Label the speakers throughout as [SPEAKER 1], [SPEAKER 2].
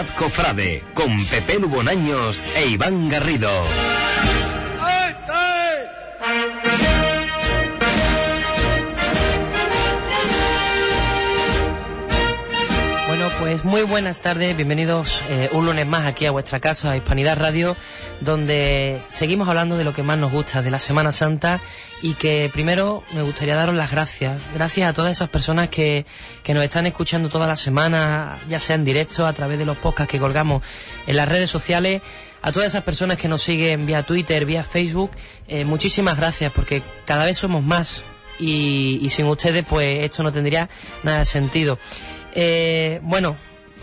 [SPEAKER 1] Cofrade con Pepe Lugonaños e Iván Garrido.
[SPEAKER 2] Pues muy buenas tardes, bienvenidos eh, un lunes más aquí a vuestra casa, a Hispanidad Radio, donde seguimos hablando de lo que más nos gusta, de la Semana Santa, y que primero me gustaría daros las gracias, gracias a todas esas personas que, que nos están escuchando toda la semana, ya sea en directo, a través de los podcasts que colgamos en las redes sociales, a todas esas personas que nos siguen vía Twitter, vía Facebook, eh, muchísimas gracias, porque cada vez somos más, y, y sin ustedes pues esto no tendría nada de sentido. Eh, bueno,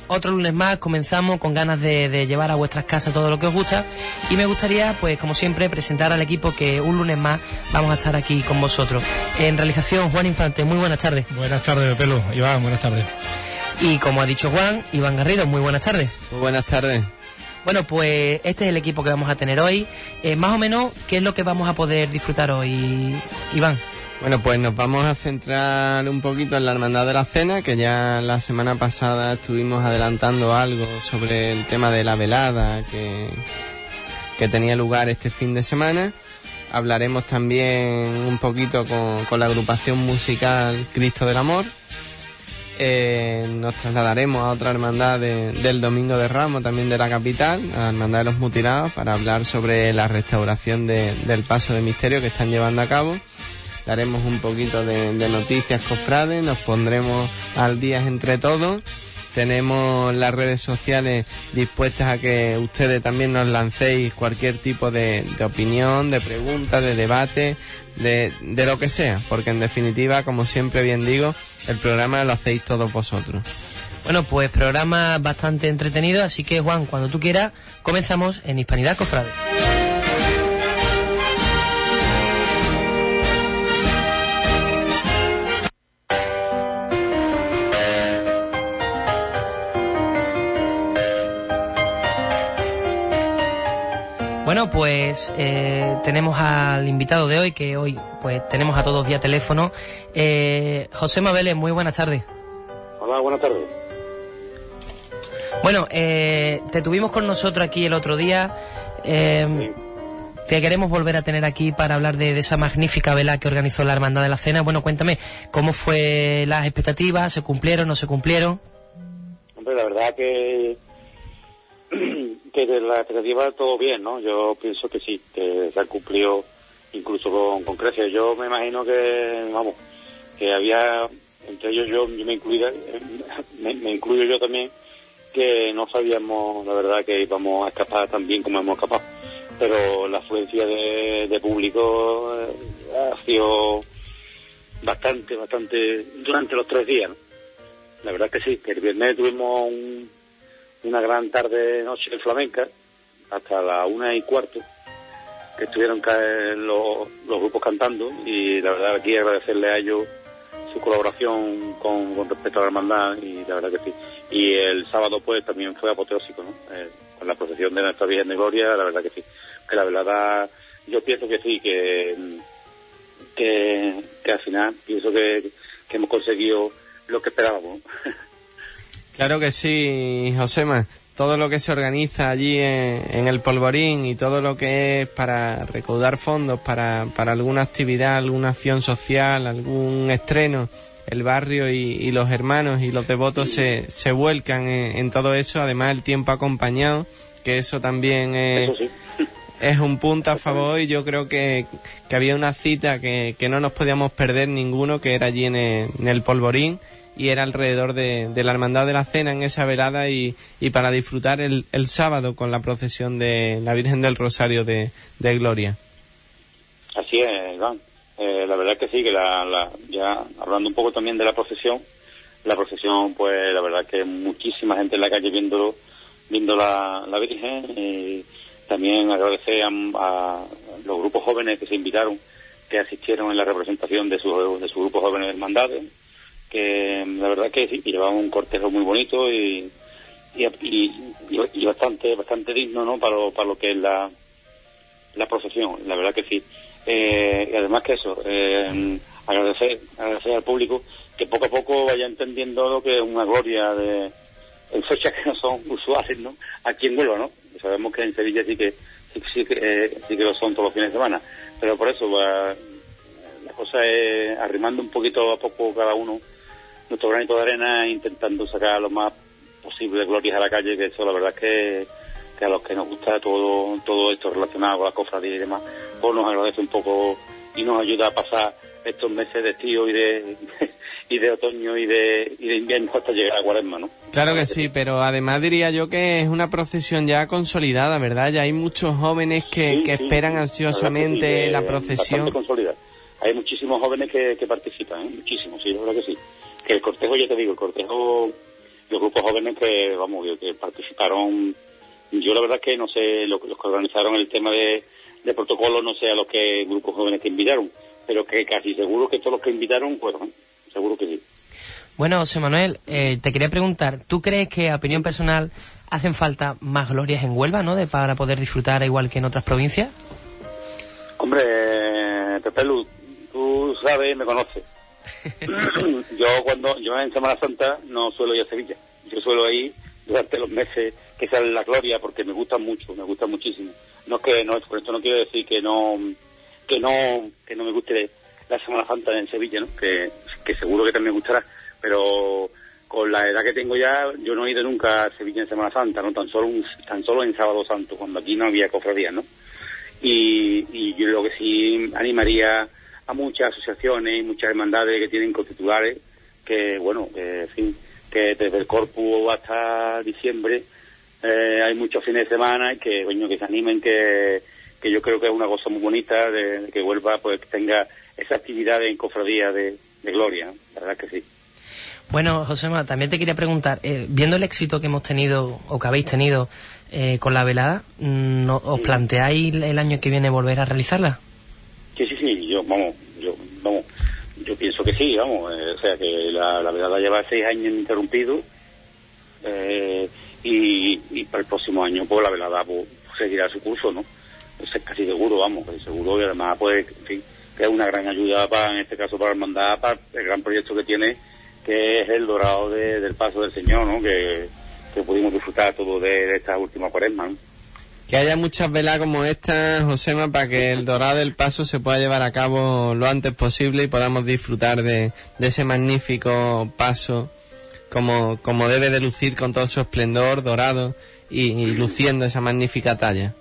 [SPEAKER 2] otro lunes más, comenzamos con ganas de, de, llevar a vuestras casas todo lo que os gusta y me gustaría, pues como siempre, presentar al equipo que un lunes más vamos a estar aquí con vosotros. En realización, Juan Infante, muy buenas tardes.
[SPEAKER 3] Buenas tardes, Pelo. Iván, buenas tardes.
[SPEAKER 2] Y como ha dicho Juan, Iván Garrido, muy buenas tardes.
[SPEAKER 4] Muy buenas tardes.
[SPEAKER 2] Bueno, pues este es el equipo que vamos a tener hoy. Eh, más o menos, ¿qué es lo que vamos a poder disfrutar hoy, Iván?
[SPEAKER 4] Bueno, pues nos vamos a centrar un poquito en la Hermandad de la Cena, que ya la semana pasada estuvimos adelantando algo sobre el tema de la velada que, que tenía lugar este fin de semana. Hablaremos también un poquito con, con la agrupación musical Cristo del Amor. Eh, nos trasladaremos a otra hermandad de, del Domingo de Ramos, también de la capital, a la Hermandad de los Mutilados, para hablar sobre la restauración de, del paso de misterio que están llevando a cabo daremos un poquito de, de, noticias cofrades, nos pondremos al día entre todos. Tenemos las redes sociales dispuestas a que ustedes también nos lancéis cualquier tipo de, de opinión, de pregunta, de debate, de, de, lo que sea, porque en definitiva, como siempre bien digo, el programa lo hacéis todos vosotros.
[SPEAKER 2] Bueno, pues programa bastante entretenido, así que Juan, cuando tú quieras, comenzamos en Hispanidad Cofrade. Bueno, pues eh, tenemos al invitado de hoy, que hoy pues tenemos a todos vía teléfono. Eh, José Mabeles, muy buenas tardes.
[SPEAKER 5] Hola, buenas tardes.
[SPEAKER 2] Bueno, eh, te tuvimos con nosotros aquí el otro día. Sí. Te queremos volver a tener aquí para hablar de, de, esa magnífica vela que organizó la Hermandad de la Cena. Bueno, cuéntame, ¿cómo fue las expectativas? ¿Se cumplieron, no se cumplieron?
[SPEAKER 5] Hombre, la verdad que que de la expectativa todo bien, ¿no? Yo pienso que sí, que se ha cumplido incluso con, con creces. Yo me imagino que, vamos, que había, entre ellos yo, yo me, incluía, me, me, incluyo yo también, que no sabíamos, la verdad, que íbamos a escapar tan bien como hemos escapado. Pero la afluencia de, de público ha sido bastante, bastante, durante los tres días, ¿no? La verdad que sí, que el viernes tuvimos un una gran tarde noche flamenca hasta la una y cuarto que estuvieron los, los grupos cantando y la verdad aquí agradecerle a ellos su colaboración con, con, respecto a la hermandad y la verdad que sí. Y el sábado pues también fue apoteósico ¿no? Eh, con la procesión de nuestra Virgen de Gloria la verdad que sí. Que la verdad yo pienso que sí que que, que al final pienso que, que hemos conseguido lo que esperábamos
[SPEAKER 4] Claro que sí, Josema. Todo lo que se organiza allí en, en, el polvorín y todo lo que es para recaudar fondos para, para alguna actividad, alguna acción social, algún estreno, el barrio y, y los hermanos y los devotos se, se vuelcan en, en, todo eso. Además, el tiempo acompañado, que eso también es,
[SPEAKER 5] eso sí.
[SPEAKER 4] es un punto a favor y yo creo que, que había una cita que, que, no nos podíamos perder ninguno, que era allí en el, en el polvorín y era alrededor de, la Hermandad de la Cena en esa velada y, y para disfrutar el, el, sábado con la procesión de la Virgen del Rosario de, de Gloria.
[SPEAKER 5] Así es, Iván. Eh, la verdad que sí, que la, la, ya hablando un poco también de la procesión, la procesión, pues la verdad que muchísima gente en la calle viendo, viendo la, la Virgen y también agradecer a, a, los grupos jóvenes que se invitaron, que asistieron en la representación de su, de su grupo jóvenes de hermandades que la verdad que sí, llevaba un cortejo muy bonito y, y, bastante bastante digno no para lo, para lo que es la la procesión la verdad que sí eh, y además que eso eh, agradecer agradecer al público que poco a poco vaya entendiendo lo que es una gloria de, en fechas que no son usuales, ¿no? Aquí en Huelva, ¿no? Sabemos que en Sevilla sí que sí, sí eh, sí que lo son todos los fines de semana, pero por eso la cosa es arrimando un poquito a poco cada uno nuestro granito de arena intentando sacar lo más posible glorias a la calle, que eso la verdad es que, que a los que nos gusta todo, todo esto relacionado con la cofradía y demás, pues nos agradece un poco y nos ayuda a pasar estos meses de estío y de, y de otoño y de, y de invierno hasta llegar a cuaresma, ¿no?
[SPEAKER 4] Claro que sí, pero además diría yo que es una procesión ya consolidada, ¿verdad? Ya hay muchos jóvenes que,
[SPEAKER 5] Sí,
[SPEAKER 4] que
[SPEAKER 5] sí,
[SPEAKER 4] esperan ansiosamente
[SPEAKER 5] que sí,
[SPEAKER 4] la procesión.
[SPEAKER 5] Hay muchísimos jóvenes que, que participan, ¿eh? muchísimos, sí, la verdad que sí. Que el cortejo, ya te digo, el cortejo, los grupos jóvenes que, vamos, que, participaron, yo la verdad es que no sé, los, los que organizaron el tema de, de protocolo, no sé a los que grupos jóvenes que invitaron, pero que casi seguro que todos los que invitaron fueron, ¿eh? seguro que sí.
[SPEAKER 2] Bueno, José Manuel, eh, te quería preguntar, ¿tú crees que, a opinión personal, hacen falta más glorias en Huelva, ¿no? De, para poder disfrutar igual que en otras provincias.
[SPEAKER 5] Hombre, Pepe Lu, tú sabes, me conoces. yo cuando yo en Semana Santa no suelo ir a Sevilla. Yo suelo ir durante los meses que sale la gloria porque me gusta mucho, me gusta muchísimo. No es que no, por esto no quiero decir que no que no que no me guste la Semana Santa en Sevilla, ¿no? Que, que seguro que también me gustará, pero con la edad que tengo ya, yo no he ido nunca a Sevilla en Semana Santa, no tan solo un- tan solo en Sábado Santo, cuando aquí no había cofradías, ¿no? y, y yo lo que sí animaría a muchas asociaciones y muchas hermandades que tienen constitutores que bueno que, en fin que desde el corpus hasta diciembre eh, hay muchos fines de semana y que coño, que se animen que, que yo creo que es una cosa muy bonita de, de que vuelva pues que tenga esa actividad en cofradía de, de gloria ¿no? la verdad que sí
[SPEAKER 2] Bueno, Josema, también te quería preguntar, eh, viendo el éxito que hemos tenido o que habéis tenido eh, con la velada, mm, ¿no- ¿os planteáis el año que viene volver a realizarla?
[SPEAKER 5] Sí, sí, sí, yo, vamos, yo, vamos, yo pienso que sí, vamos, eh, o sea que la, la verdad lleva seis años interrumpido eh, y, para el próximo año pues la velada pues, seguirá su curso, ¿no? Es casi seguro, vamos, seguro y además pues, en fin, que es una gran ayuda para, en este caso para hermandad, para el gran proyecto que tiene, que es el dorado de- del paso del Señor, ¿no? Que, pudimos disfrutar todo de, de esta última cuaresma, ¿no?
[SPEAKER 4] Que haya muchas velas como esta, Josema, para que el dorado del paso se pueda llevar a cabo lo antes posible y podamos disfrutar de, ese magnífico paso como, como debe de lucir con todo su esplendor dorado y, luciendo esa magnífica talla.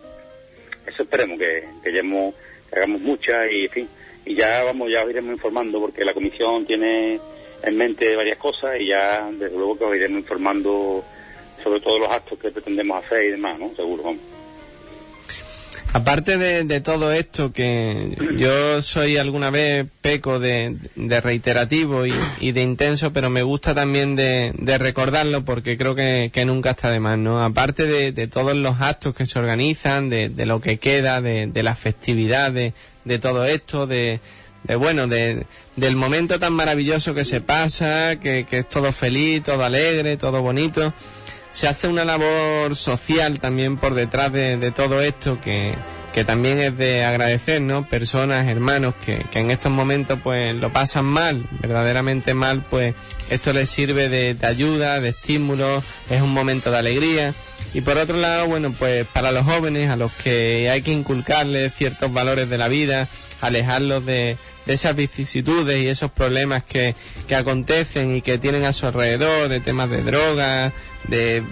[SPEAKER 5] eso esperemos que, que, que hagamos muchas y en fin y ya vamos ya os iremos informando porque la comisión tiene en mente varias cosas y ya desde luego que os iremos informando sobre todos los actos que pretendemos hacer y demás no seguro vamos
[SPEAKER 4] Aparte de, de todo esto, que yo soy alguna vez peco de, de reiterativo y, y de intenso, pero me gusta también de, de recordarlo porque creo que, que nunca está de más, ¿no? Aparte de, todos los actos que se organizan, de, lo que queda, de, las festividades, de todo esto, de, bueno, de, del momento tan maravilloso que se pasa, que, que es todo feliz, todo alegre, todo bonito se hace una labor social también por detrás de, todo esto que, que también es de agradecer, ¿no? Personas, hermanos que, que en estos momentos pues lo pasan mal, verdaderamente mal, pues esto les sirve de, de ayuda, de estímulo, es un momento de alegría. Y por otro lado, bueno, pues para los jóvenes a los que hay que inculcarles ciertos valores de la vida, alejarlos de, de esas vicisitudes y esos problemas que, que acontecen y que tienen a su alrededor, de temas de drogas, de,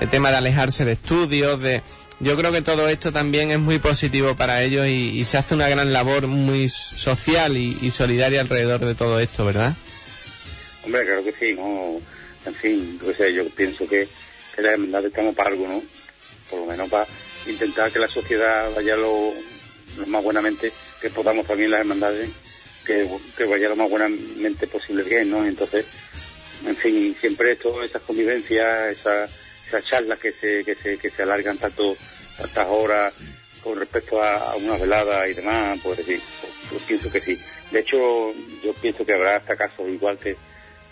[SPEAKER 4] de temas de alejarse de estudios, de... Yo creo que todo esto también es muy positivo para ellos y, se hace una gran labor muy social y, solidaria alrededor de todo esto, ¿verdad?
[SPEAKER 5] hombre claro que sí no en fin yo, sé, yo pienso que, que las estamos para algo no por lo menos para intentar que la sociedad vaya lo más buenamente que podamos también las hermandades que, que vaya lo más buenamente posible bien no entonces en fin, siempre todas esas convivencias, esas, esas charlas que se, que se, que se alargan tanto, tantas horas con respecto a, a una velada y demás, pues sí, yo pienso que sí. De hecho, yo pienso que habrá hasta casos igual que,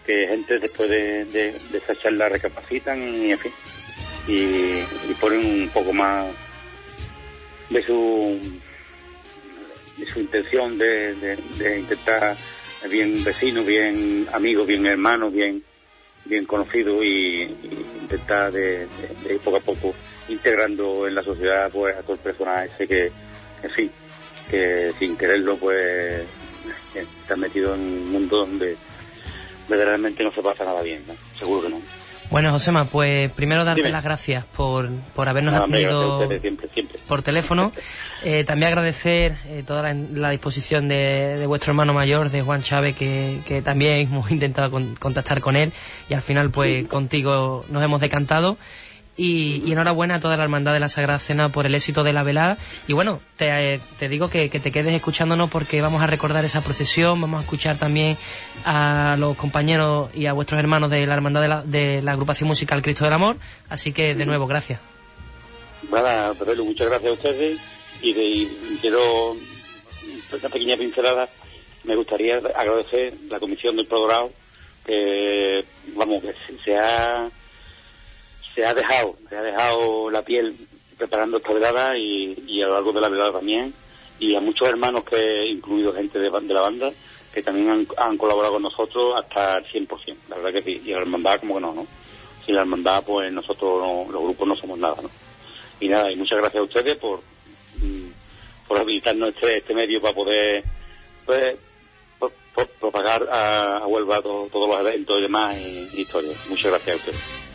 [SPEAKER 5] que gente después de, de, de esa charla recapacitan y en fin, y, y ponen un poco más de su su intención de, intentar bien vecinos, bien amigos, bien hermanos, bien bien conocido y, intentar de, poco a poco integrando en la sociedad pues a todo el personaje que, en fin, que sin quererlo pues está metido en un mundo donde verdaderamente no se pasa nada bien. Seguro que no.
[SPEAKER 2] Bueno, Josema, pues primero darte las gracias por, por habernos atendido por teléfono. Eh, también agradecer eh, toda la, disposición de, de, vuestro hermano mayor, de Juan Chávez, que, que también hemos intentado contactar con él y al final pues contigo nos hemos decantado. Y, enhorabuena a toda la hermandad de la Sagrada Cena por el éxito de la velada. Y bueno, te, digo que, te quedes escuchándonos porque vamos a recordar esa procesión, vamos a escuchar también a los compañeros y a vuestros hermanos de la hermandad de la, de la agrupación musical Cristo del Amor. Así que de nuevo, gracias.
[SPEAKER 5] Nada, muchas gracias a ustedes y, quiero una pequeña pincelada. Me gustaría agradecer la comisión del programa que, vamos, que se ha se ha dejado, se ha dejado la piel preparando esta velada y, a lo largo de la velada también, y a muchos hermanos que, incluido gente de, la banda, que también han, colaborado con nosotros hasta el 100%, la verdad que sí, y la hermandad como que no, ¿no? Sin la hermandad, pues nosotros, los grupos no somos nada, ¿no? Y nada, y muchas gracias a ustedes por, mm, por habilitarnos este, este medio para poder, pues, propagar a, Huelva todos los eventos y demás y historias. Muchas gracias a ustedes.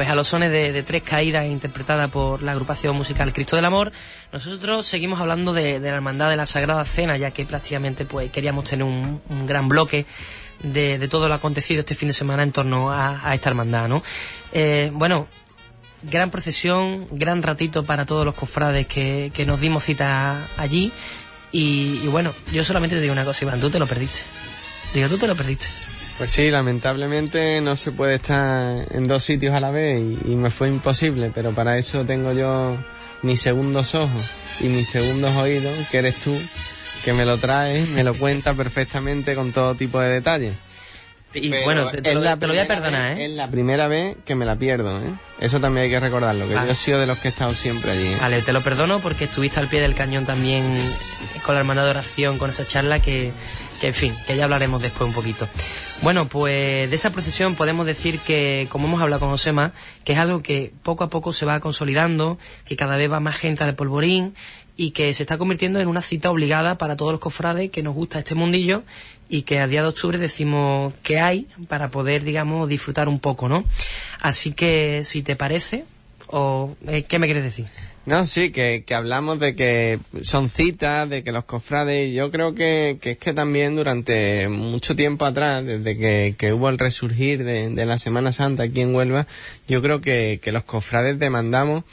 [SPEAKER 2] Pues a los sones de, tres caídas interpretada por la agrupación musical Cristo del Amor, nosotros seguimos hablando de, la hermandad de la Sagrada Cena, ya que prácticamente pues queríamos tener un, gran bloque de, todo lo acontecido este fin de semana en torno a, esta hermandad, ¿no? Eh, bueno, gran procesión, gran ratito para todos los cofrades que, nos dimos cita allí. Y, y, bueno, yo solamente te digo una cosa, Iván, tú te lo perdiste. Digo, tú te lo perdiste.
[SPEAKER 4] Pues sí, lamentablemente no se puede estar en dos sitios a la vez y, me fue imposible, pero para eso tengo yo mis segundos ojos y mis segundos oídos, que eres tú, que me lo traes, me lo cuenta perfectamente con todo tipo de detalles.
[SPEAKER 2] Y bueno, te, lo, voy a perdonar,
[SPEAKER 4] ¿eh? Es la primera vez que me la pierdo, ¿eh? Eso también hay que recordarlo, que yo he sido de los que he estado siempre allí. ¿eh?
[SPEAKER 2] Vale, te lo perdono porque estuviste al pie del cañón también con la hermana de oración, con esa charla que, que en fin, que ya hablaremos después un poquito. Bueno, pues de esa procesión podemos decir que, como hemos hablado con Josema, que es algo que poco a poco se va consolidando, que cada vez va más gente al polvorín y que se está convirtiendo en una cita obligada para todos los cofrades que nos gusta este mundillo y que a día de octubre decimos que hay para poder, digamos, disfrutar un poco, ¿no? Así que, si te parece, o eh, ¿qué me quieres decir?
[SPEAKER 4] No, sí, que, que, hablamos de que son citas, de que los cofrades, yo creo que, que es que también durante mucho tiempo atrás, desde que, que hubo el resurgir de, de, la Semana Santa aquí en Huelva, yo creo que, que los cofrades demandamos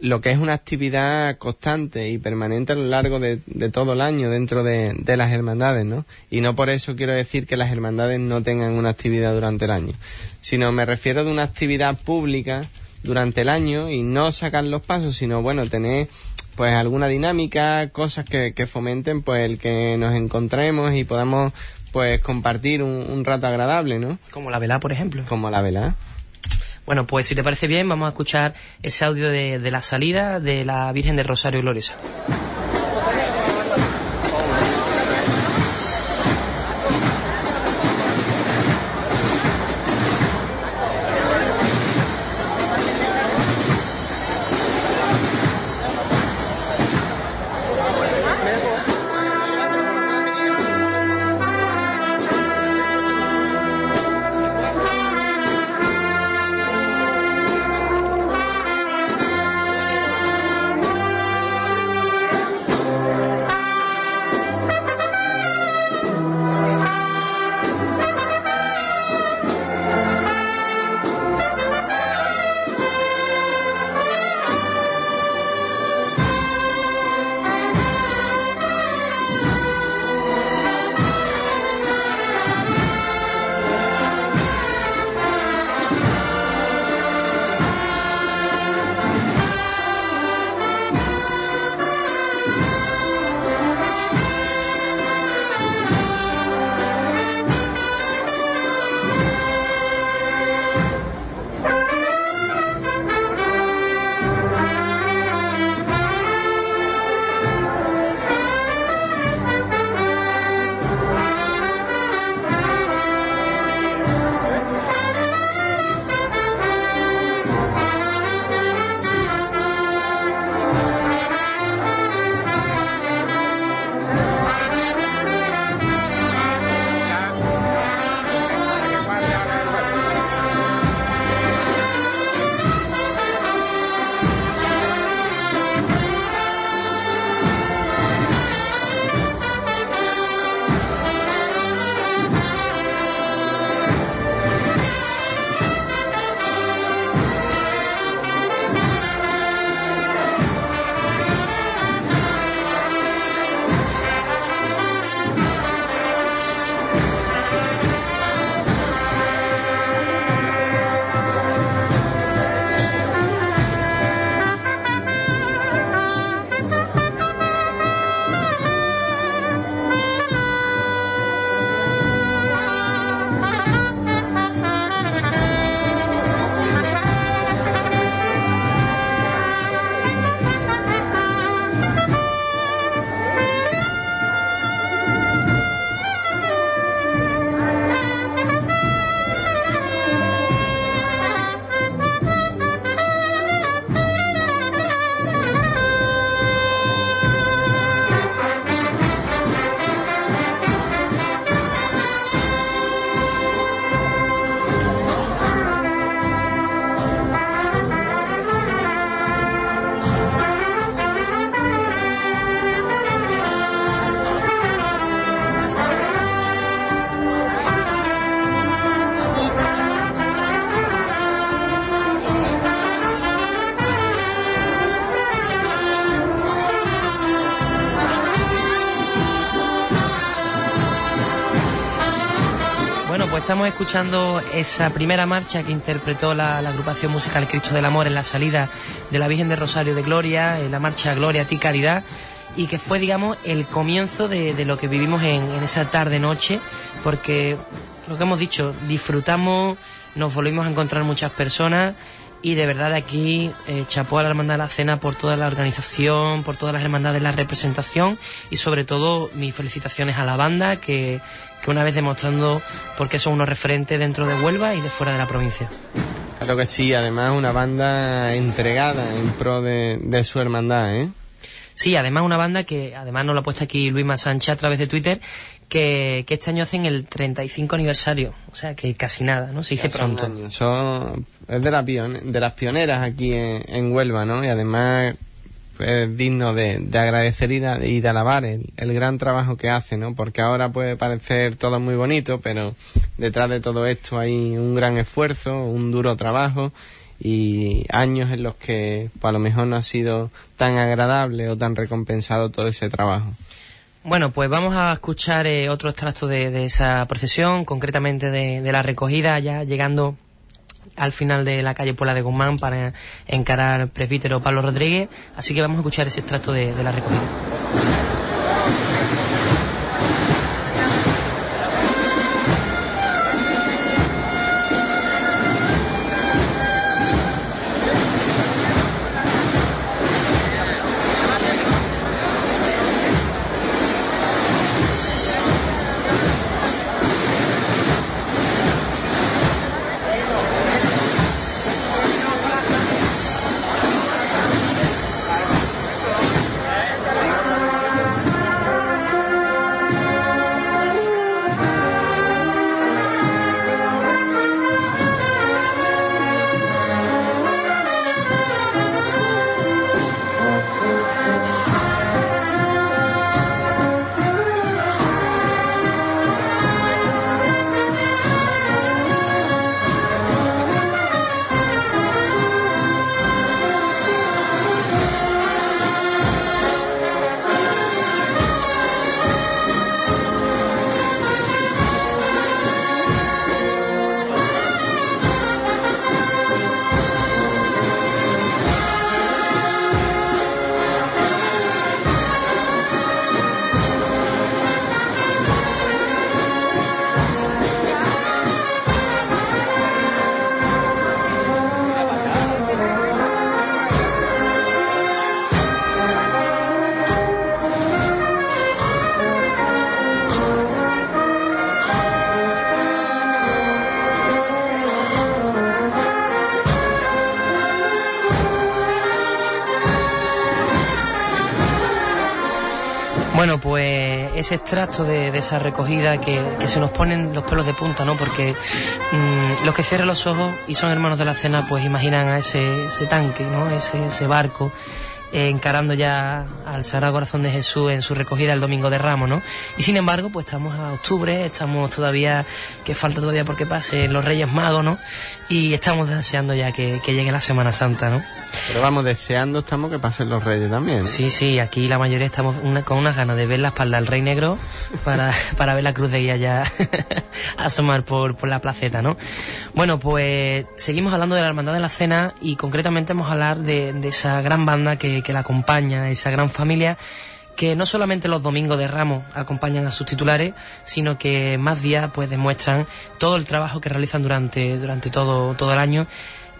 [SPEAKER 4] lo que es una actividad constante y permanente a lo largo de, de todo el año dentro de, de, las hermandades, ¿no? Y no por eso quiero decir que las hermandades no tengan una actividad durante el año, sino me refiero de una actividad pública durante el año y no sacar los pasos, sino bueno, tener pues alguna dinámica, cosas que, que fomenten pues el que nos encontremos y podamos pues compartir un, rato agradable, ¿no?
[SPEAKER 2] Como la vela, por ejemplo.
[SPEAKER 4] Como la vela.
[SPEAKER 2] Bueno, pues si te parece bien, vamos a escuchar ese audio de, de la salida de la Virgen del Rosario Gloriosa. Escuchando esa primera marcha que interpretó la, agrupación musical Cristo del Amor en la salida de la Virgen de Rosario de Gloria, en la marcha Gloria a ti Caridad, y que fue, digamos, el comienzo de, lo que vivimos en, esa tarde-noche, porque lo que hemos dicho, disfrutamos, nos volvimos a encontrar muchas personas y de verdad de aquí eh, chapó a la Hermandad de la Cena por toda la organización, por todas las hermandades, la representación y sobre todo mis felicitaciones a la banda que, que una vez demostrando por qué son unos referentes dentro de Huelva y de fuera de la provincia.
[SPEAKER 4] Claro que sí, además una banda entregada en pro de, su hermandad, ¿eh?
[SPEAKER 2] Sí, además una banda que, además nos lo ha puesto aquí Luis Sánchez a través de Twitter, que, este año hacen el 35 aniversario, o sea que casi nada, ¿no? Se dice pronto.
[SPEAKER 4] Son, es de, la de las pioneras aquí en, en Huelva, ¿no? Y además es digno de, agradecer y de, alabar el, gran trabajo que hace, ¿no? Porque ahora puede parecer todo muy bonito, pero detrás de todo esto hay un gran esfuerzo, un duro trabajo y años en los que pues, a lo mejor no ha sido tan agradable o tan recompensado todo ese trabajo.
[SPEAKER 2] Bueno, pues vamos a escuchar eh, otro extracto de, esa procesión, concretamente de, de la recogida, ya llegando al final de la calle Puebla de Guzmán para encarar presbítero Pablo Rodríguez. Así que vamos a escuchar ese extracto de, de la recogida. Ese extracto de, esa recogida que, se nos ponen los pelos de punta, ¿no? Porque mm, los que cierran los ojos y son hermanos de la cena, pues imaginan a ese, ese tanque, ¿no? Ese, ese barco eh, encarando ya al Sagrado Corazón de Jesús en su recogida el Domingo de Ramos, ¿no? Y sin embargo, pues estamos a octubre, estamos todavía, que falta todavía porque pasen los Reyes Magos, ¿no? Y estamos deseando ya que, llegue la Semana Santa, ¿no?
[SPEAKER 4] Pero vamos, deseando estamos que pasen los Reyes también.
[SPEAKER 2] Sí, sí, aquí la mayoría estamos con unas ganas de ver la espalda del Rey Negro para, para ver la cruz de guía ya asomar por, por la placeta, ¿no? Bueno, pues seguimos hablando de la Hermandad de la Cena y concretamente vamos a hablar de, de esa gran banda que, que la acompaña, esa gran familia que no solamente los domingos de Ramos acompañan a sus titulares, sino que más días pues demuestran todo el trabajo que realizan durante, durante todo, todo el año,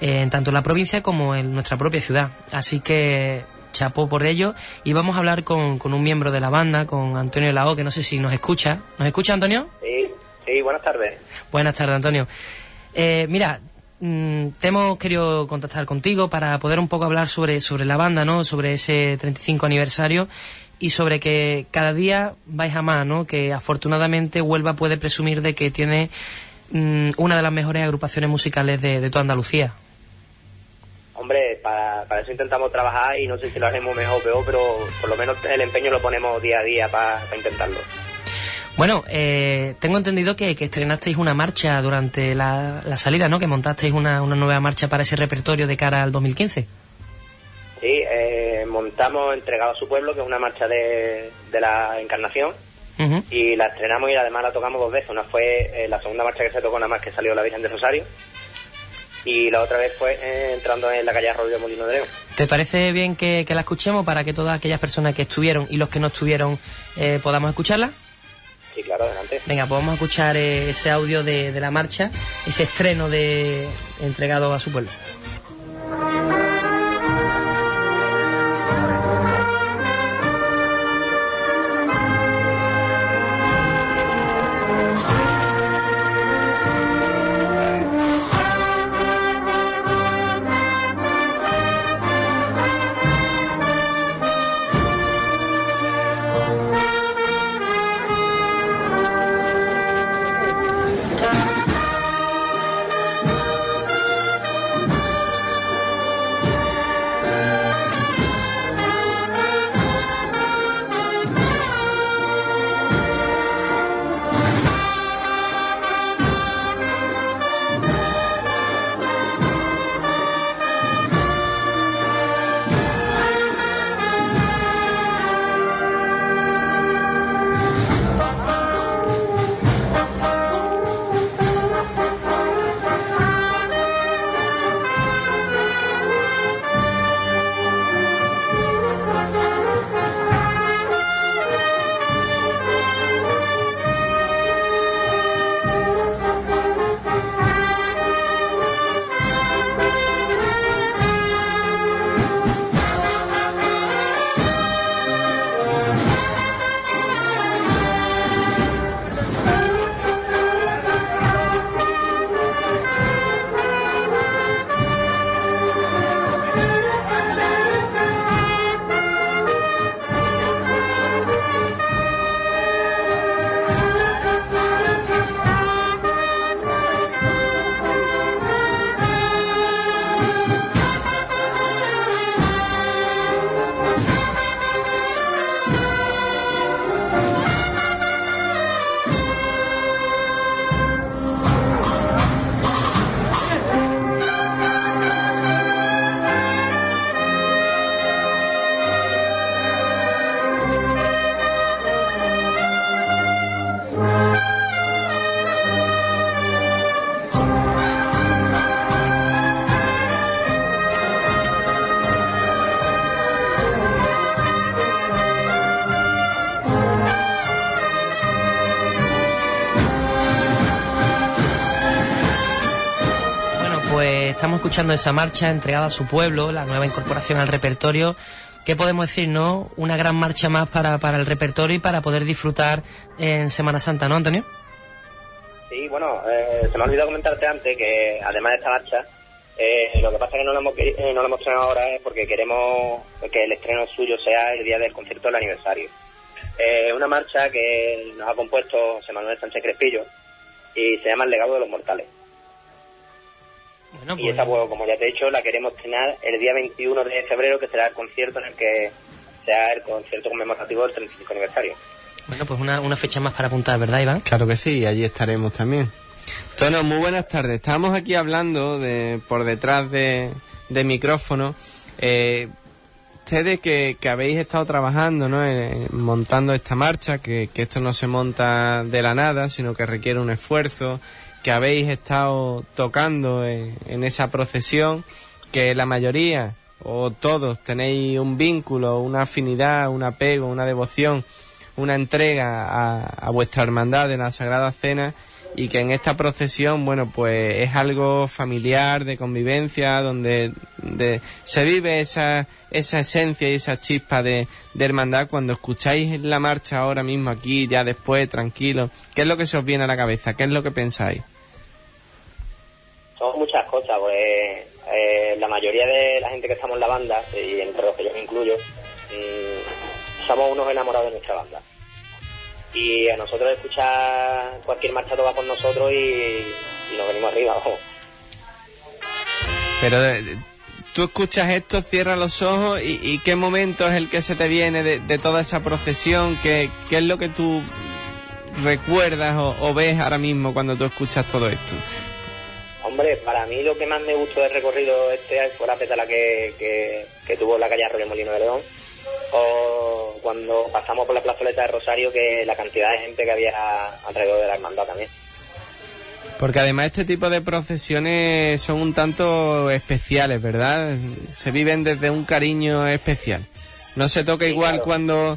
[SPEAKER 2] eh, en tanto en la provincia como en nuestra propia ciudad. Así que chapó por ello y vamos a hablar con, con un miembro de la banda, con Antonio Lao, que no sé si nos escucha. ¿Nos escucha Antonio?
[SPEAKER 6] Sí, sí, buenas tardes.
[SPEAKER 2] Buenas tardes Antonio. Eh, mira, Mm, te hemos querido contactar contigo para poder un poco hablar sobre, sobre la banda, ¿no? Sobre ese 35 aniversario y sobre que cada día vais a más, ¿no? Que afortunadamente Huelva puede presumir de que tiene mm, una de las mejores agrupaciones musicales de, toda Andalucía.
[SPEAKER 6] Hombre, para, eso intentamos trabajar y no sé si lo haremos mejor o peor, pero por lo menos el empeño lo ponemos día a día para intentarlo.
[SPEAKER 2] Bueno, eh, tengo entendido que, estrenasteis una marcha durante la, salida, ¿no? Que montasteis una, nueva marcha para ese repertorio de cara al 2015. Sí,
[SPEAKER 6] eh, montamos Entregado a su pueblo, que es una marcha de, la Encarnación, y la estrenamos y además la tocamos dos veces. Una fue eh, la segunda marcha que se tocó nada más que salió la Virgen de Rosario, y la otra vez fue entrando en la calle Arroyo Molino de León.
[SPEAKER 2] ¿Te parece bien que, la escuchemos para que todas aquellas personas que estuvieron y los que no estuvieron podamos escucharla?
[SPEAKER 6] Sí, claro, adelante.
[SPEAKER 2] Venga, pues vamos a escuchar eh, ese audio de, de la marcha, ese estreno de entregado a su pueblo. Escuchando esa marcha entregada a su pueblo, la nueva incorporación al repertorio. ¿Qué podemos decir, no? Una gran marcha más para, para el repertorio y para poder disfrutar en Semana Santa, ¿no, Antonio?
[SPEAKER 6] Sí, bueno, eh, se me ha olvidado comentarte antes que además de esta marcha, eh, lo que pasa es que no lo, hemos, eh, no lo hemos estrenado ahora es porque queremos que el estreno suyo sea el día del concierto del aniversario. Eh, una marcha que nos ha compuesto José Manuel Sánchez Crespillo y se llama El legado de los mortales. Y esa, pues, como ya te he dicho, la queremos tener el día 21 de febrero, que será el concierto en el que sea el concierto conmemorativo del 35 aniversario.
[SPEAKER 2] Bueno, pues una, una fecha más para apuntar, ¿verdad, Iván?
[SPEAKER 4] Claro que sí, allí estaremos también. Tono, muy buenas tardes. Estamos aquí hablando de por detrás de, de micrófono. Eh, ustedes que, que, habéis estado trabajando, ¿no? montando esta marcha, que, que esto no se monta de la nada, sino que requiere un esfuerzo, que habéis estado tocando en, esa procesión, que la mayoría o todos tenéis un vínculo, una afinidad, un apego, una devoción, una entrega a, a vuestra hermandad de la Sagrada Cena y que en esta procesión, bueno, pues es algo familiar, de convivencia, donde se vive esa, esa esencia y esa chispa de, de, hermandad cuando escucháis la marcha ahora mismo aquí, ya después, tranquilo. ¿Qué es lo que se os viene a la cabeza? ¿Qué es lo que pensáis?
[SPEAKER 6] Son muchas cosas, pues eh, la mayoría de la gente que estamos en la banda, y entre los que yo me incluyo, mmm, somos unos enamorados de nuestra banda y a nosotros escuchar cualquier marcha va con nosotros y, nos venimos arriba.
[SPEAKER 4] Pero eh, tú escuchas esto, cierras los ojos y, qué momento es el que se te viene de, toda esa procesión, ¿Qué, ¿Qué, es lo que tú recuerdas o, ves ahora mismo cuando tú escuchas todo esto.
[SPEAKER 6] Hombre, para mí lo que más me gustó del recorrido este fue la petala que, que, que tuvo la calle Arroyo Molino de León o cuando pasamos por la plazoleta de Rosario que la cantidad de gente que había alrededor de la hermandad también.
[SPEAKER 4] Porque además este tipo de procesiones son un tanto especiales, ¿verdad? Se viven desde un cariño especial. No se toca igual cuando,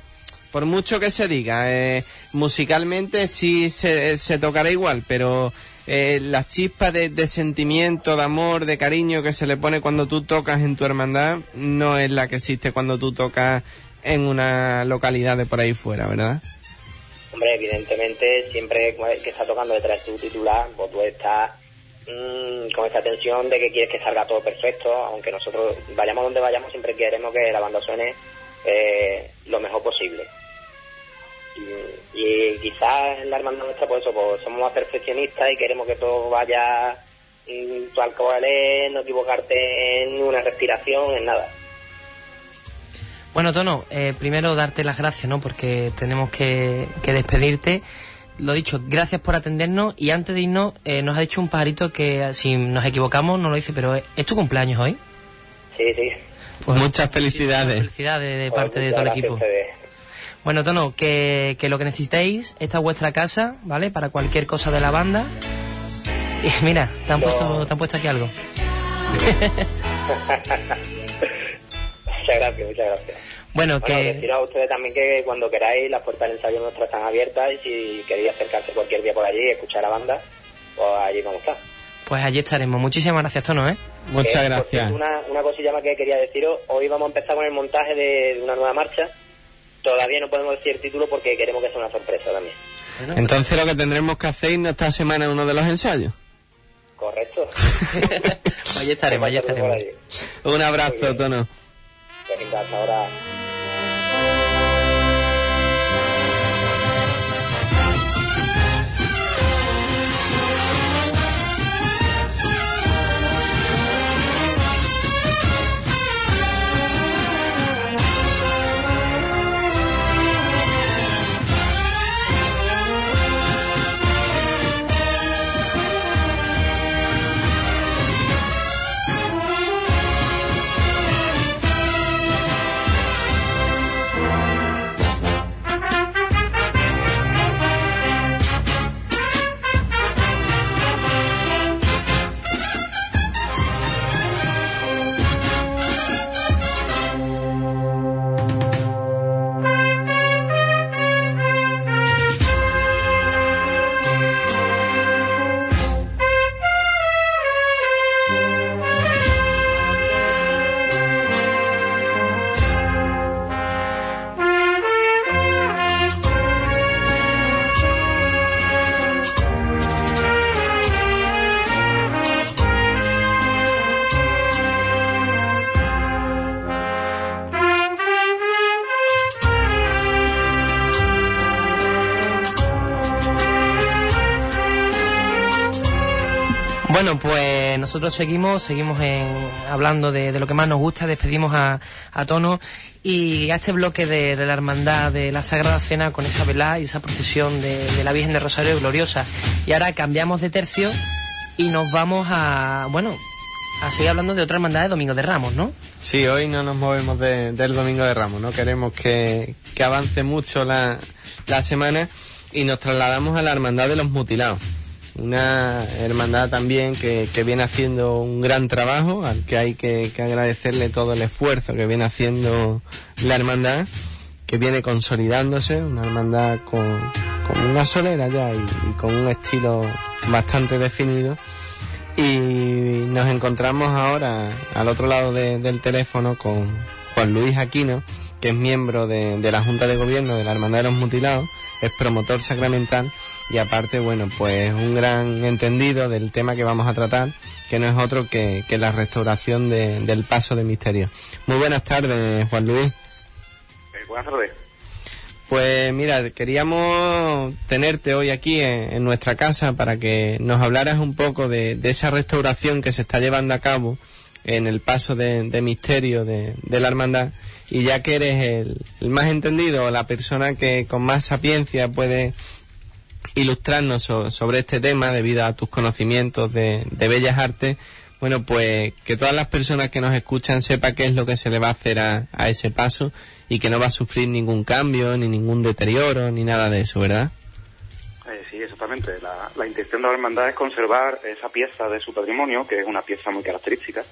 [SPEAKER 4] por mucho que se diga, eh, musicalmente sí se, se, tocará igual, pero eh, la chispa de, sentimiento, de amor, de cariño que se le pone cuando tú tocas en tu hermandad no es la que existe cuando tú tocas en una localidad de por ahí fuera, ¿verdad?
[SPEAKER 6] Hombre, evidentemente, siempre que está tocando detrás de tu titular, pues tú estás mmm, con esta tensión de que quieres que salga todo perfecto, aunque nosotros vayamos donde vayamos, siempre queremos que la banda suene eh, lo mejor posible. Y, y quizás en la hermandad nuestra, pues eso, pues somos más perfeccionistas y queremos que todo vaya mmm, tu alcohol, no equivocarte en una respiración, en nada.
[SPEAKER 2] Bueno, Tono, eh, primero darte las gracias, ¿no? Porque tenemos que, despedirte. Lo dicho, gracias por atendernos y antes de irnos eh, nos ha dicho un pajarito que si nos equivocamos no lo dice, pero ¿es tu cumpleaños hoy?
[SPEAKER 6] Sí, sí.
[SPEAKER 4] Pues muchas felicidades.
[SPEAKER 2] Felicidades de parte de todo el equipo. Bueno, Tono, que, que, lo que necesitéis, esta es vuestra casa, ¿vale? Para cualquier cosa de la banda. Y mira, te han, puesto, te han puesto aquí algo.
[SPEAKER 6] muchas gracias, muchas gracias.
[SPEAKER 2] Bueno, que...
[SPEAKER 6] deciros a ustedes también que cuando queráis, las puertas del ensayo nuestras están abiertas y si queréis acercarse cualquier día por allí y escuchar a la banda, pues allí vamos a estar.
[SPEAKER 2] Pues allí estaremos. Muchísimas gracias, Tono, ¿eh?
[SPEAKER 4] Muchas gracias.
[SPEAKER 6] Una, una cosilla más que quería deciros. Hoy vamos a empezar con el montaje de, una nueva marcha. Todavía no podemos decir el título porque queremos que sea una sorpresa también.
[SPEAKER 4] Entonces lo que tendremos que hacer es esta semana en uno de los ensayos.
[SPEAKER 6] Correcto.
[SPEAKER 2] allí estaremos, allí estaremos.
[SPEAKER 4] Un abrazo, Tono.
[SPEAKER 6] Venga, hasta ahora.
[SPEAKER 2] Nosotros seguimos, seguimos en, hablando de, lo que más nos gusta, despedimos a, Tono y a este bloque de, la Hermandad de la Sagrada Cena con esa velada y esa procesión de, la Virgen de Rosario Gloriosa. Y ahora cambiamos de tercio y nos vamos a, bueno, a seguir hablando de otra hermandad de Domingo de Ramos, ¿no?
[SPEAKER 4] Sí, hoy no nos movemos del Domingo de Ramos, no queremos que, que avance mucho la, la semana y nos trasladamos a la Hermandad de los Mutilados una hermandad también que, viene haciendo un gran trabajo, al que hay que, agradecerle todo el esfuerzo que viene haciendo la hermandad, que viene consolidándose, una hermandad con, una solera ya y, con un estilo bastante definido. Y nos encontramos ahora al otro lado del teléfono con Juan Luis Aquino, que es miembro de, de la Junta de Gobierno de la Hermandad de los Mutilados, es promotor sacramental y aparte, bueno, pues un gran entendido del tema que vamos a tratar, que no es otro que, la restauración del paso de misterio. Muy buenas tardes, Juan Luis.
[SPEAKER 7] Eh, buenas tardes.
[SPEAKER 4] Pues mira, queríamos tenerte hoy aquí en, nuestra casa para que nos hablaras un poco de, esa restauración que se está llevando a cabo en el paso de, misterio de, la hermandad y ya que eres el, el, más entendido, la persona que con más sapiencia puede ilustrarnos sobre este tema debido a tus conocimientos de, bellas artes, bueno, pues que todas las personas que nos escuchan sepa qué es lo que se le va a hacer a, ese paso y que no va a sufrir ningún cambio, ni ningún deterioro, ni nada de eso, ¿verdad?
[SPEAKER 7] Eh, sí, exactamente. La, intención de la hermandad es conservar esa pieza de su patrimonio, que es una pieza muy característica,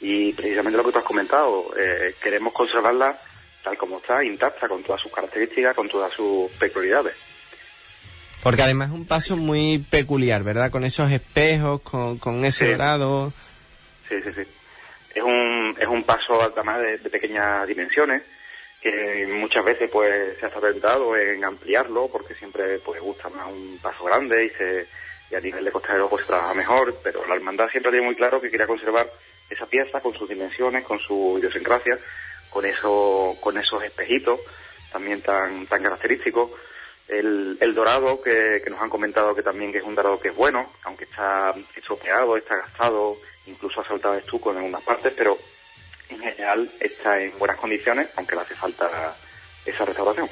[SPEAKER 7] y precisamente lo que tú has comentado, eh, queremos conservarla tal como está, intacta, con todas sus características, con todas sus peculiaridades.
[SPEAKER 4] Porque además es un paso muy peculiar, ¿verdad? Con esos espejos, con, ese dorado.
[SPEAKER 7] Sí, sí, sí. Es un, es un paso además de, de pequeñas dimensiones que muchas veces pues se ha tratado en ampliarlo porque siempre pues gusta más un paso grande y se y a nivel de costalero pues se trabaja mejor, pero la hermandad siempre tiene muy claro que quería conservar esa pieza con sus dimensiones, con su idiosincrasia, con eso, con esos espejitos también tan, tan característicos el, el dorado, que, nos han comentado que también que es un dorado que es bueno, aunque está estropeado, está gastado, incluso ha saltado estuco en algunas partes, pero en general está en buenas condiciones, aunque le hace falta esa restauración.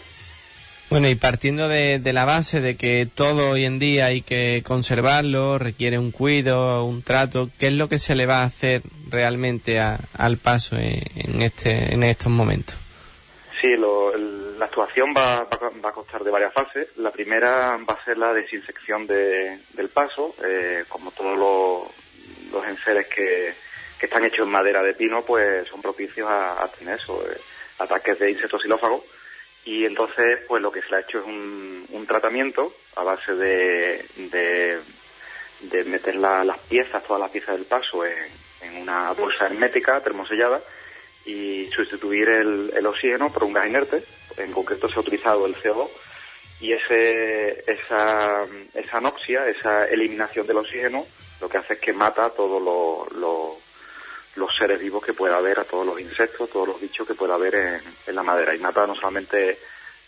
[SPEAKER 4] Bueno, y partiendo de, la base de que todo hoy en día hay que conservarlo, requiere un cuido, un trato, ¿qué es lo que se le va a hacer realmente al paso en, este, en estos momentos?
[SPEAKER 7] La actuación va, a costar de varias fases. La primera va a ser la desinsección del paso, eh, como todos los, enseres que, están hechos en madera de pino, pues son propicios a, tener eso, eh, ataques de insectos xilófagos. Y entonces, pues lo que se ha hecho es un, tratamiento a base de, meter las piezas, todas las piezas del paso en, una bolsa hermética termosellada y sustituir el, oxígeno por un gas inerte. En concreto se ha utilizado el CO2 y ese, esa, anoxia, esa eliminación del oxígeno, lo que hace es que mata a todos los, seres vivos que pueda haber, a todos los insectos, todos los bichos que pueda haber en, la madera. Y mata no solamente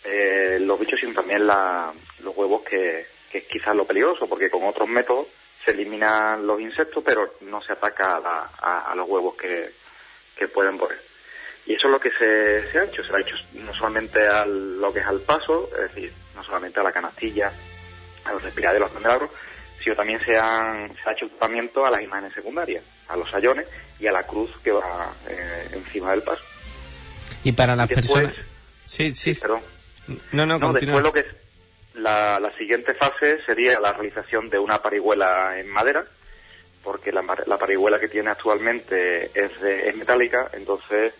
[SPEAKER 7] eh, los bichos, sino también los huevos, que, es quizás lo peligroso, porque con otros métodos se eliminan los insectos, pero no se ataca a, a los huevos que pueden poner. Y eso es lo que se, se ha hecho. Se ha hecho no solamente a lo que es al paso, es decir, no solamente a la canastilla, a los respiraderos, a los candelabros, sino también se, han, se ha hecho tratamiento a las imágenes secundarias, a los sayones y a la cruz que va eh, encima del paso.
[SPEAKER 4] Y para las personas... Sí, sí,
[SPEAKER 7] perdón. No, no, no después lo que es la, la siguiente fase sería la realización de una parihuela en madera, porque la, la parihuela que tiene actualmente es, es metálica, entonces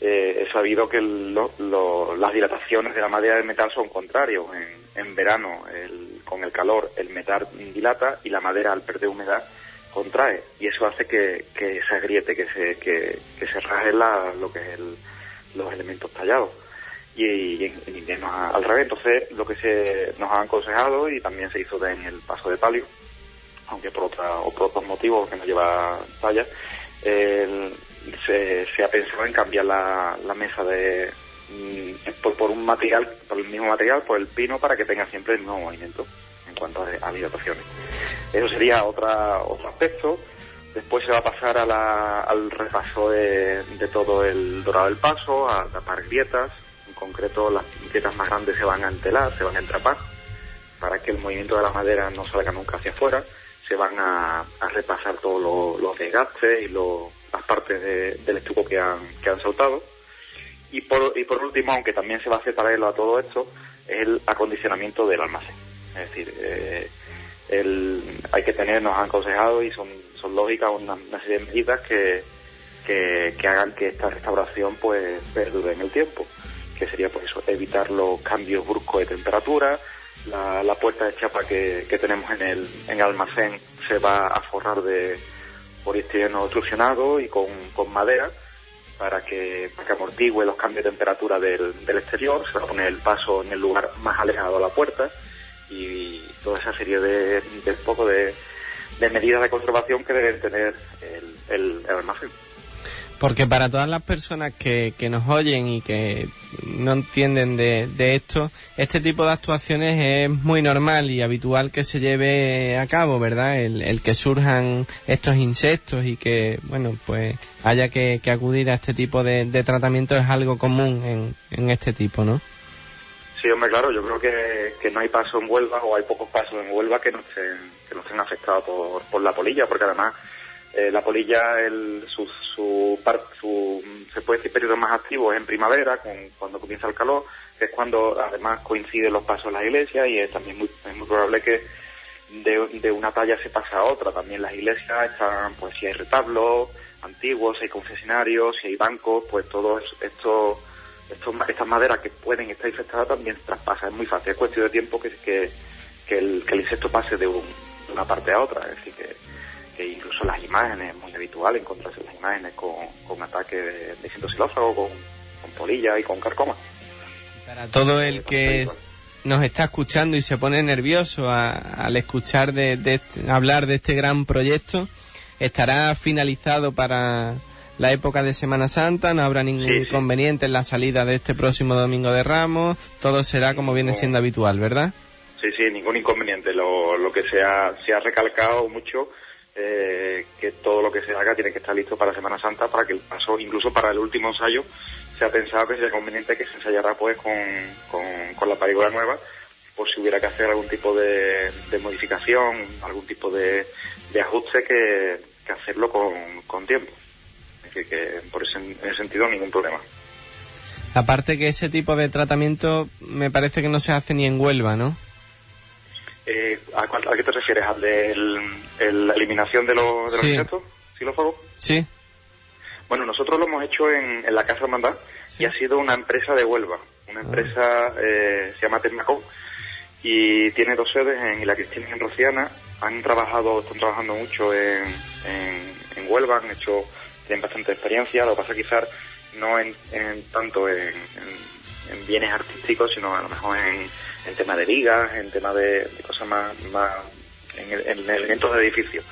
[SPEAKER 7] eh, he sabido que las dilataciones de la madera del metal son contrarios. En, en verano, con el calor, el metal dilata y la madera al perder humedad contrae. Y eso hace que, se agriete, que se, que, se raje lo que es los elementos tallados. Y, invierno al revés. Entonces, lo que se nos ha aconsejado y también se hizo en el paso de palio, aunque por, otra, o por otros motivos que no lleva talla, se, se, ha pensado en cambiar la, la mesa de mm, por, un material, por el mismo material, por el pino, para que tenga siempre el mismo movimiento en cuanto habitaciones. Eso sería otra, otro aspecto. Después se va a pasar al repaso de, todo el Dorado del Paso, a tapar grietas. En concreto, las grietas más grandes se van a entelar, se van a entrapar, para que el movimiento de la madera no salga nunca hacia afuera. Se van a, repasar todos los desgastes y las partes del estuco que han, que han saltado. Y por, y por último, aunque también se va a hacer paralelo a todo esto, el acondicionamiento del almacén. Es decir, eh, hay que tener, nos han aconsejado y son, son lógicas una, serie de medidas que, que, hagan que esta restauración pues perdure en el tiempo, que sería por eso evitar los cambios bruscos de temperatura, la, puerta de chapa que, tenemos en el, en el almacén se va a forrar de poliestireno obstruccionado y con, con madera para que, para los cambios de temperatura del, exterior, se va a poner el paso en el lugar más alejado a la puerta y toda esa serie de, de poco de, medidas de conservación que deben tener el, el, almacén.
[SPEAKER 4] Porque para todas las personas que, que nos oyen y que no entienden de, de, esto, este tipo de actuaciones es muy normal y habitual que se lleve a cabo, ¿verdad? El, el que surjan estos insectos y que, bueno, pues haya que, que acudir a este tipo de, de tratamiento es algo común en, en este tipo, ¿no?
[SPEAKER 7] Sí, hombre, claro, yo creo que, que, no hay paso en Huelva o hay pocos pasos en Huelva que no estén, que no estén afectados por, por la polilla, porque además eh, la polilla, el, su, su, su, se puede decir periodo más activo es en primavera, con, cuando comienza el calor, que es cuando además coinciden los pasos en las iglesias y es también muy, es muy probable que de, de, una talla se pasa a otra. También las iglesias están, pues si hay retablos antiguos, si hay confesionarios, si hay bancos, pues todo esto estas maderas que pueden estar infectadas también traspasan. Es muy fácil, es cuestión de tiempo que, que, que, el, que el insecto pase de, una parte a otra. Es decir, que, incluso las imágenes, es muy habitual encontrarse las imágenes con, con ataques de, de con, con polilla y con carcoma.
[SPEAKER 4] Para todo el que nos está escuchando y se pone nervioso al escuchar de, hablar de este gran proyecto, estará finalizado para la época de Semana Santa, no habrá ningún inconveniente en la salida de este próximo Domingo de Ramos, todo será como viene siendo habitual, ¿verdad?
[SPEAKER 7] Sí, sí, ningún inconveniente. Lo, lo que se ha, se ha recalcado mucho eh, que todo lo que se haga tiene que estar listo para Semana Santa para que el paso, incluso para el último ensayo, se ha pensado que sería conveniente que se ensayara pues con, con, la parigola nueva, por si hubiera que hacer algún tipo de, de modificación, algún tipo de, de ajuste que, hacerlo con, con tiempo que, por ese, en ese sentido ningún problema.
[SPEAKER 4] Aparte que ese tipo de tratamiento me parece que no se hace ni en Huelva, ¿no?
[SPEAKER 7] Eh, ¿a, qué te refieres? ¿Al de la eliminación de, los, de los insectos?
[SPEAKER 4] Sí.
[SPEAKER 7] Bueno, nosotros lo hemos hecho en, la Casa Hermandad y ha sido una empresa de Huelva. Una empresa, eh, se llama Termacom y tiene dos sedes en La Cristina y en Rociana. Han trabajado, están trabajando mucho en, en Huelva, han hecho tienen bastante experiencia, lo que pasa quizás no en, tanto en, bienes artísticos, sino a lo mejor en, en tema de ligas, en tema de, cosas más, más en, elementos de edificios.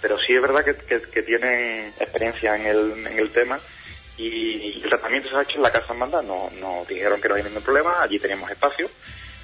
[SPEAKER 7] Pero sí es verdad que, que, tienen experiencia en el, en el tema y, el tratamiento se ha hecho en la Casa Hermandad. Nos, dijeron que no hay ningún problema, allí teníamos espacio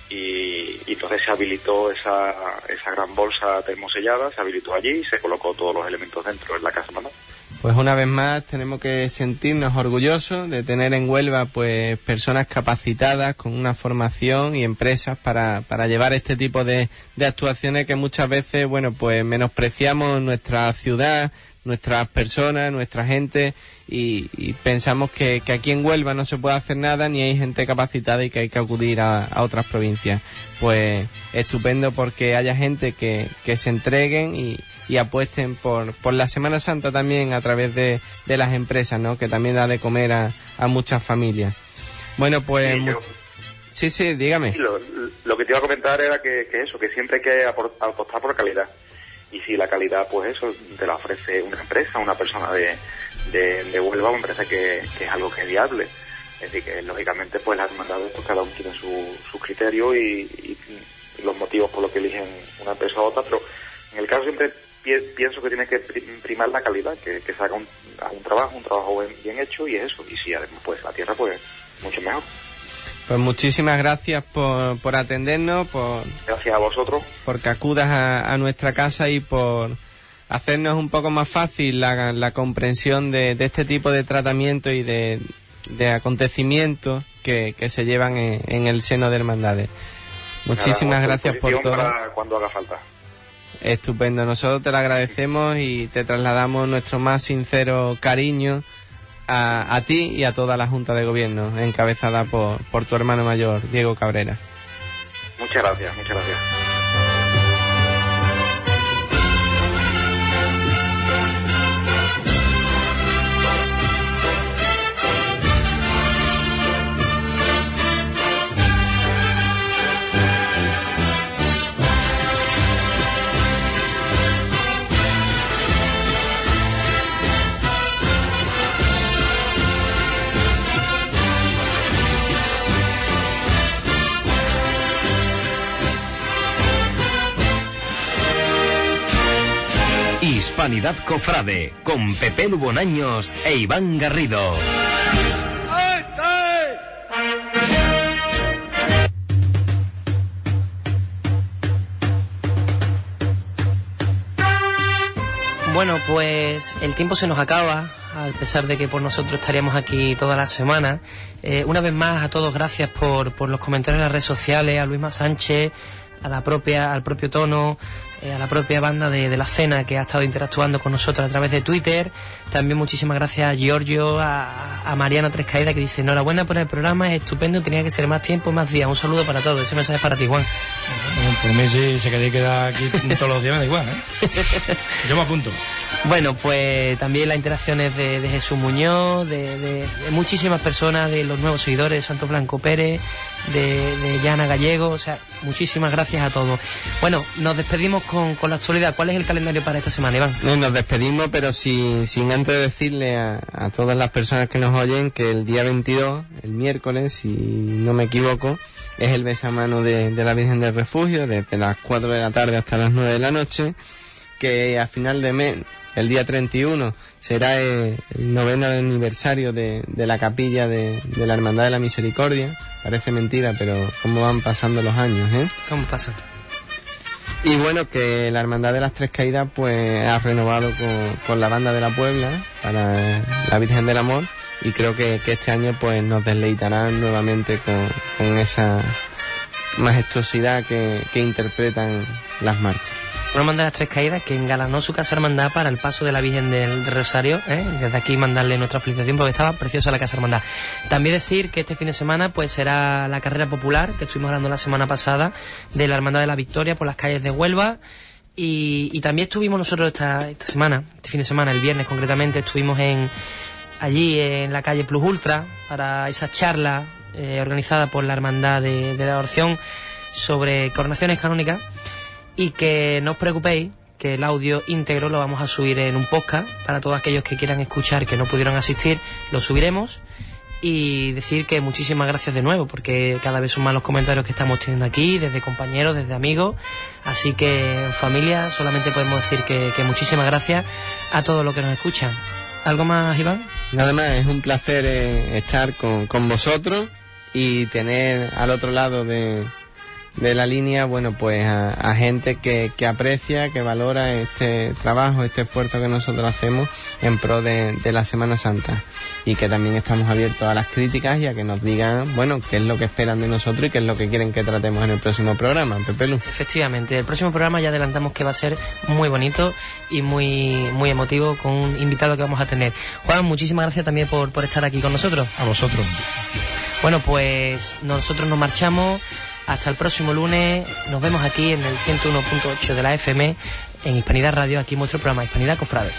[SPEAKER 7] y, y, entonces se habilitó esa, esa gran bolsa termosellada, se habilitó allí y se colocó todos los elementos dentro en la Casa Hermandad.
[SPEAKER 4] Pues una vez más tenemos que sentirnos orgullosos de tener en Huelva pues personas capacitadas con una formación y empresas para, para llevar este tipo de, de actuaciones que muchas veces, bueno, pues menospreciamos nuestra ciudad, nuestras personas, nuestra gente y, pensamos que, que, aquí en Huelva no se puede hacer nada ni hay gente capacitada y que hay que acudir a, a otras provincias. Pues estupendo porque haya gente que, que se entreguen y, y apuesten por, por la Semana Santa también a través de, de las empresas, ¿no? Que también da de comer a, a muchas familias. Bueno, pues... Sí, sí, dígame.
[SPEAKER 7] lo, lo, que te iba a comentar era que, que eso, que siempre hay que apostar por calidad. Y si la calidad, pues eso, te la ofrece una empresa, una persona de, de, de Huelva, me parece que, que es algo que es viable. Es decir, que lógicamente pues las hermandades, pues cada uno tiene su, su criterio y, y, los motivos por los que eligen una empresa u otra, pero en el caso siempre pienso que tiene que primar la calidad, que, se haga un, trabajo, un trabajo bien, hecho y eso. Y si además pues la tierra, pues mucho mejor.
[SPEAKER 4] Pues muchísimas gracias por, por atendernos, por...
[SPEAKER 7] Gracias a vosotros.
[SPEAKER 4] Porque acudas a, nuestra casa y por hacernos un poco más fácil la, la comprensión de, de, este tipo de tratamiento y de, de acontecimientos que, que, se llevan en, el seno de hermandades. Muchísimas gracias por todo.
[SPEAKER 7] cuando haga falta.
[SPEAKER 4] Estupendo, nosotros te lo agradecemos y te trasladamos nuestro más sincero cariño a, a ti y a toda la Junta de Gobierno, encabezada por, por tu hermano mayor, Diego Cabrera.
[SPEAKER 7] Muchas gracias, muchas gracias.
[SPEAKER 1] Cofrade con Pepe Lubonaños e Iván Garrido.
[SPEAKER 2] Bueno, pues el tiempo se nos acaba, a pesar de que por nosotros estaríamos aquí toda la semana. Eh, una vez más, a todos gracias por, por los comentarios en las redes sociales, a Luis Sánchez, a la propia, al propio tono, eh, a la propia banda de, la cena que ha estado interactuando con nosotros a través de Twitter. También muchísimas gracias a Giorgio, a, a Mariano Trescaída que dice enhorabuena por el programa, es estupendo, tenía que ser más tiempo, más días. Un saludo para todos, ese mensaje es para ti, Juan.
[SPEAKER 3] por mí si se quería quedar aquí todos los días me da igual, ¿eh? Yo me apunto.
[SPEAKER 2] Bueno, pues también las interacciones de, Jesús Muñoz, de, muchísimas personas, de los nuevos seguidores de Santo Blanco Pérez, de, de Yana Gallego, o sea, muchísimas gracias a todos. Bueno, nos despedimos con, la actualidad. ¿Cuál es el calendario para esta semana, Iván?
[SPEAKER 4] nos despedimos, pero sin, sin antes decirle a, a, todas las personas que nos oyen que el día 22, el miércoles, si no me equivoco, es el besamano de, de la Virgen del Refugio, desde las 4 de la tarde hasta las 9 de la noche, que a final de mes el día 31 será el noveno aniversario de, la capilla de, la Hermandad de la Misericordia. Parece mentira, pero cómo van pasando los años, ¿eh?
[SPEAKER 2] ¿Cómo pasa?
[SPEAKER 4] Y bueno, que la Hermandad de las Tres Caídas pues ha renovado con, la banda de la Puebla para la Virgen del Amor y creo que, este año pues nos deleitarán nuevamente con, esa majestuosidad que interpretan las marchas.
[SPEAKER 2] Una hermandad de las tres caídas que engalanó su casa hermandad para el paso de la Virgen del Rosario. ¿eh? Desde aquí mandarle nuestra felicitación porque estaba preciosa la casa hermandad. También decir que este fin de semana pues será la carrera popular que estuvimos hablando la semana pasada de la Hermandad de la Victoria por las calles de Huelva. Y, también estuvimos nosotros esta, semana, este fin de semana, el viernes concretamente, estuvimos en allí en la calle Plus Ultra para esa charla eh, organizada por la Hermandad de, de la Oración sobre coronaciones canónicas y que no os preocupéis que el audio íntegro lo vamos a subir en un podcast para todos aquellos que quieran escuchar que no pudieron asistir, lo subiremos y decir que muchísimas gracias de nuevo porque cada vez son más los comentarios que estamos teniendo aquí, desde compañeros, desde amigos, así que familia solamente podemos decir que, muchísimas gracias a todos los que nos escuchan. ¿Algo más, Iván?
[SPEAKER 4] Nada más, es un placer eh, estar con, con vosotros y tener al otro lado de, de la línea, bueno, pues a, gente que, que, aprecia, que valora este trabajo, este esfuerzo que nosotros hacemos en pro de, la Semana Santa. Y que también estamos abiertos a las críticas y a que nos digan, bueno, qué es lo que esperan de nosotros y qué es lo que quieren que tratemos en el próximo programa, Pepe Lu.
[SPEAKER 2] Efectivamente, el próximo programa ya adelantamos que va a ser muy bonito y muy, muy emotivo con un invitado que vamos a tener. Juan, muchísimas gracias también por, por estar aquí con nosotros.
[SPEAKER 3] A vosotros.
[SPEAKER 2] Bueno, pues nosotros nos marchamos. Hasta el próximo lunes. Nos vemos aquí en el 101.8 de la FM en Hispanidad Radio, aquí en nuestro programa Hispanidad Cofrade.